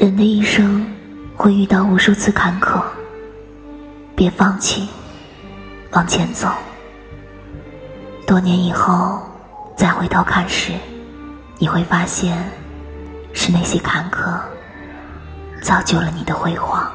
人的一生会遇到无数次坎坷别放弃往前走。多年以后再回头看时你会发现是那些坎坷造就了你的辉煌。